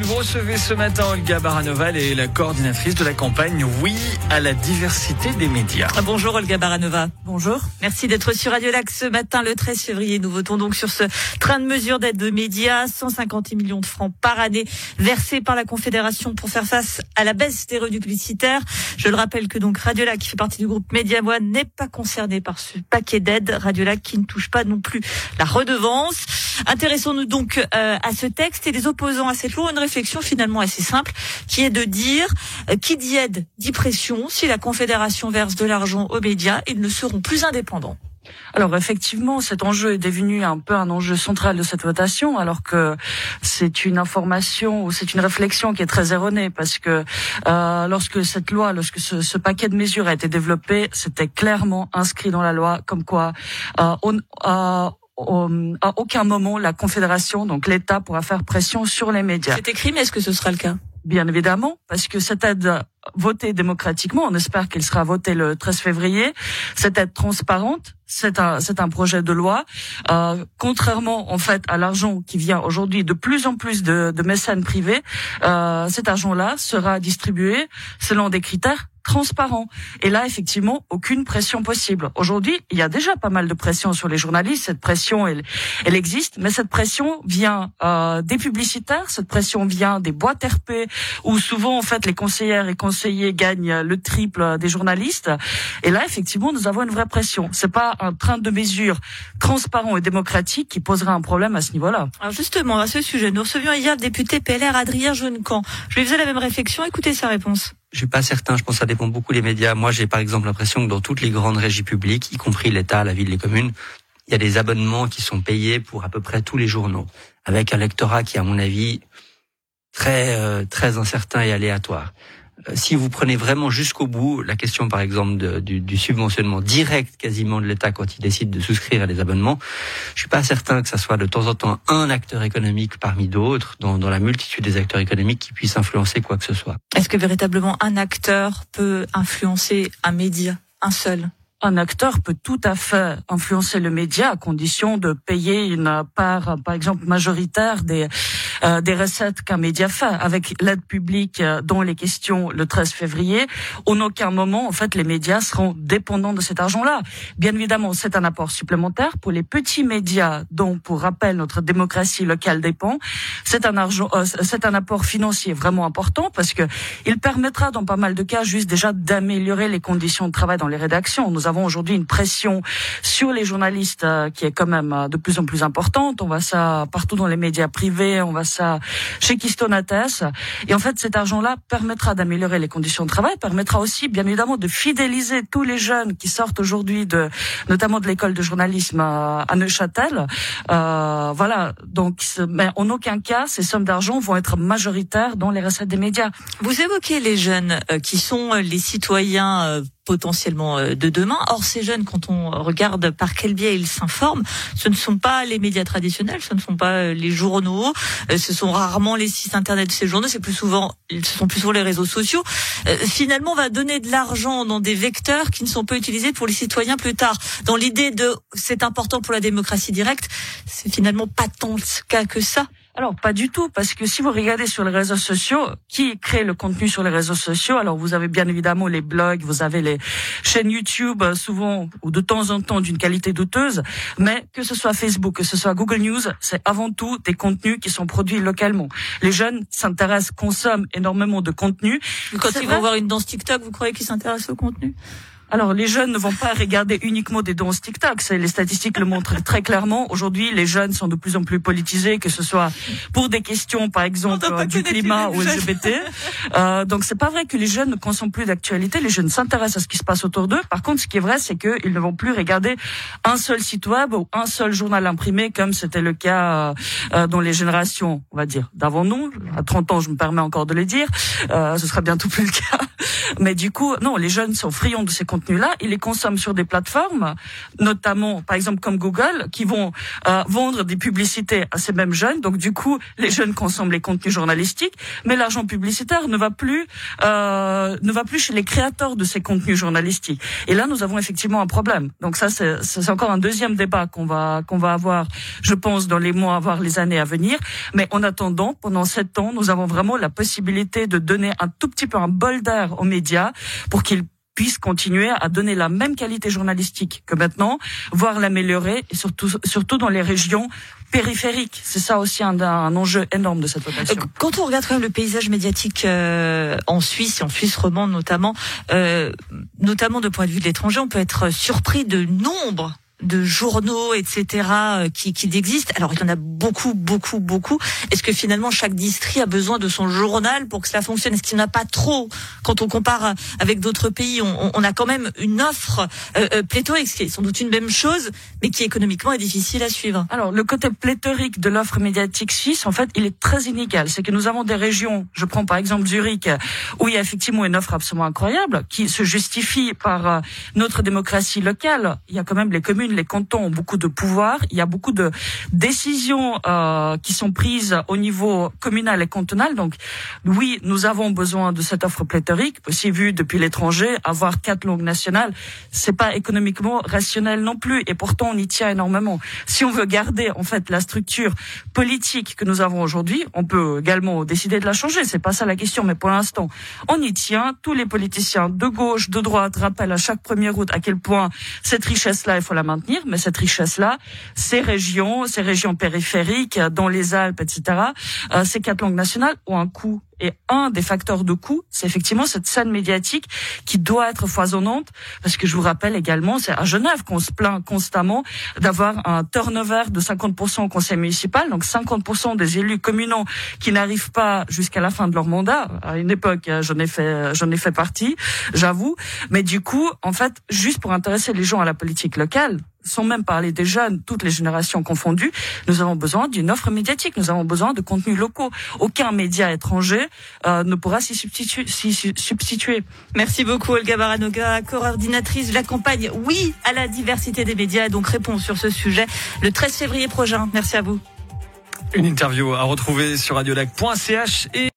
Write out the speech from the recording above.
Vous recevez ce matin Olga Baranova, elle est la coordinatrice de la campagne Oui à la diversité des médias. Ah, bonjour Olga Baranova. Bonjour. Merci d'être sur Radio Lac ce matin, le 13 février. Nous votons donc sur ce train de mesure d'aide de médias, 150 millions de francs par année versés par la Confédération pour faire face à la baisse des revenus publicitaires. Je le rappelle que donc Radio Lac, qui fait partie du groupe Média One, n'est pas concerné par ce paquet d'aides. Radio Lac qui ne touche pas non plus la redevance. Intéressons-nous donc euh, à ce texte et les opposants à cette loi réflexion finalement assez simple qui est de dire euh, qui dit aide dit pression. Si la Confédération verse de l'argent aux médias, ils ne seront plus indépendants. Alors effectivement, cet enjeu est devenu un peu un enjeu central de cette votation, alors que c'est une information ou c'est une réflexion qui est très erronée, parce que euh, lorsque cette loi, lorsque ce, ce, paquet de mesures a été développé, c'était clairement inscrit dans la loi, comme quoi euh, on, euh, à aucun moment la Confédération, donc l'État, pourra faire pression sur les médias. C'est écrit, mais est-ce que ce sera le cas? Bien évidemment, parce que cette aide votée démocratiquement, on espère qu'elle sera votée le 13 février, cette aide transparente, c'est un, c'est un projet de loi. Euh, contrairement en fait à l'argent qui vient aujourd'hui de plus en plus de, de mécènes privés, euh, cet argent-là sera distribué selon des critères transparent. Et là, effectivement, aucune pression possible. Aujourd'hui, il y a déjà pas mal de pression sur les journalistes. Cette pression, elle, elle existe, mais cette pression vient euh, des publicitaires, cette pression vient des boîtes RP, où souvent, en fait, les conseillères et conseillers gagnent le triple des journalistes. Et là, effectivement, nous avons une vraie pression. C'est pas un train de mesures transparent et démocratique qui posera un problème à ce niveau-là. Alors justement, à ce sujet, nous recevions hier le député PLR Adrien Jeunecamp. Je lui faisais la même réflexion. Écoutez sa réponse. Je suis pas certain. Je pense que ça dépend beaucoup des médias. Moi, j'ai par exemple l'impression que dans toutes les grandes régies publiques, y compris l'État, la ville, les communes, il y a des abonnements qui sont payés pour à peu près tous les journaux, avec un lectorat qui, à mon avis, très euh, très incertain et aléatoire. Euh, si vous prenez vraiment jusqu'au bout la question, par exemple, de, du, du, subventionnement direct quasiment de l'État quand il décide de souscrire à des abonnements, je suis pas certain que ça soit de temps en temps un acteur économique parmi d'autres, dans, dans la multitude des acteurs économiques qui puissent influencer quoi que ce soit. Est-ce que véritablement un acteur peut influencer un média, un seul? Un acteur peut tout à fait influencer le média à condition de payer une part, par exemple, majoritaire des euh, des recettes qu'un média fait avec l'aide publique euh, dont les questions le 13 février. En aucun moment, en fait, les médias seront dépendants de cet argent-là. Bien évidemment, c'est un apport supplémentaire pour les petits médias dont, pour rappel, notre démocratie locale dépend. C'est un argent, euh, c'est un apport financier vraiment important parce que il permettra, dans pas mal de cas, juste déjà d'améliorer les conditions de travail dans les rédactions. Nous avons aujourd'hui une pression sur les journalistes qui est quand même de plus en plus importante. On voit ça partout dans les médias privés, chez Kistonates. Et en fait, cet argent-là permettra d'améliorer les conditions de travail, permettra aussi, bien évidemment, de fidéliser tous les jeunes qui sortent aujourd'hui de, notamment de l'école de journalisme à, Neuchâtel. Euh, voilà. Donc, mais en aucun cas, ces sommes d'argent vont être majoritaires dans les recettes des médias. Vous évoquez les jeunes euh, qui sont les citoyens euh, potentiellement euh, de demain. Or, ces jeunes, quand on regarde par quel biais ils s'informent, ce ne sont pas les médias traditionnels, ce ne sont pas euh, les journaux, euh, ce sont rarement les sites internet de ces journaux, c'est plus souvent, ce sont plus souvent les réseaux sociaux. Finalement, on va donner de l'argent dans des vecteurs qui ne sont pas utilisés pour les citoyens plus tard. Dans l'idée de c'est important pour la démocratie directe, c'est finalement pas tant le cas que ça. Alors pas du tout, parce que si vous regardez sur les réseaux sociaux, qui crée le contenu sur les réseaux sociaux? Alors vous avez bien évidemment les blogs, vous avez les chaînes YouTube, euh, souvent ou de temps en temps d'une qualité douteuse, mais que ce soit Facebook, que ce soit Google News, c'est avant tout des contenus qui sont produits localement. Les jeunes s'intéressent, consomment énormément de contenu. Quand ils vont voir une danse TikTok, vous croyez qu'ils s'intéressent au contenu? Alors, les jeunes ne vont pas regarder uniquement des danses TikTok. Les statistiques le montrent très clairement. Aujourd'hui, les jeunes sont de plus en plus politisés, que ce soit pour des questions, par exemple, du climat ou LGBT. Euh, donc, c'est pas vrai que les jeunes ne consomment plus d'actualité. Les jeunes s'intéressent à ce qui se passe autour d'eux. Par contre, ce qui est vrai, c'est qu'ils ne vont plus regarder un seul site web ou un seul journal imprimé, comme c'était le cas euh, euh dans les générations, on va dire, d'avant nous. À 30 ans, je me permets encore de le dire. Euh, ce sera bientôt plus le cas. Mais du coup, non, les jeunes sont friands de ces contenus-là. Ils les consomment sur des plateformes, notamment, par exemple, comme Google, qui vont euh, vendre des publicités à ces mêmes jeunes. Donc, du coup, les jeunes consomment les contenus journalistiques, mais l'argent publicitaire ne va plus euh, ne va plus chez les créateurs de ces contenus journalistiques. Et là, nous avons effectivement un problème. Donc ça, c'est encore un deuxième débat qu'on va qu'on va avoir, je pense, dans les mois, voire les années à venir. Mais en attendant, pendant sept ans, nous avons vraiment la possibilité de donner un tout petit peu un bol d'air aux médias pour qu'ils puissent continuer à donner la même qualité journalistique que maintenant, voire l'améliorer, surtout, surtout dans les régions périphériques. C'est ça aussi un, enjeu énorme de cette votation. Euh, quand on regarde quand même le paysage médiatique euh, en Suisse, en Suisse romande notamment, euh, notamment de point de vue de l'étranger, on peut être surpris de nombre de journaux, etc., euh, qui, qui existent. Alors, il y en a beaucoup, beaucoup, beaucoup. Est-ce que finalement, chaque district a besoin de son journal pour que cela fonctionne? Est-ce qu'il n'y en a pas trop? Quand on compare avec d'autres pays, on, on, a quand même une offre euh, euh, pléthorique, qui est sans doute une même chose, mais qui économiquement est difficile à suivre. Alors, le côté pléthorique de l'offre médiatique suisse, en fait, il est très inégal. C'est que nous avons des régions, je prends par exemple Zurich, où il y a effectivement une offre absolument incroyable, qui se justifie par euh, notre démocratie locale. Il y a quand même les communes les cantons ont beaucoup de pouvoir. Il y a beaucoup de décisions euh, qui sont prises au niveau communal et cantonal. Donc, oui, nous avons besoin de cette offre pléthorique. Aussi vu depuis l'étranger, avoir quatre langues nationales, c'est pas économiquement rationnel non plus. Et pourtant, on y tient énormément. Si on veut garder en fait la structure politique que nous avons aujourd'hui, on peut également décider de la changer. C'est pas ça la question, mais pour l'instant, on y tient. Tous les politiciens de gauche, de droite rappellent à chaque première route à quel point cette richesse-là, il faut la mais cette richesse-là, ces régions, ces régions périphériques, dans les Alpes, etc., euh, ces quatre langues nationales ont un coût et un des facteurs de coût, c'est effectivement cette scène médiatique qui doit être foisonnante, parce que je vous rappelle également, c'est à Genève qu'on se plaint constamment d'avoir un turnover de 50% au conseil municipal, donc 50% des élus communaux qui n'arrivent pas jusqu'à la fin de leur mandat. À une époque, j'en ai fait, j'en ai fait partie, j'avoue. Mais du coup, en fait, juste pour intéresser les gens à la politique locale, sans même parler des jeunes, toutes les générations confondues, nous avons besoin d'une offre médiatique, nous avons besoin de contenus locaux. Aucun média étranger euh, ne pourra s'y substituer, substituer. Merci beaucoup Olga Baranoga, coordinatrice de la campagne Oui à la diversité des médias, donc réponse sur ce sujet le 13 février prochain. Merci à vous. Une interview à retrouver sur radiolac.ch et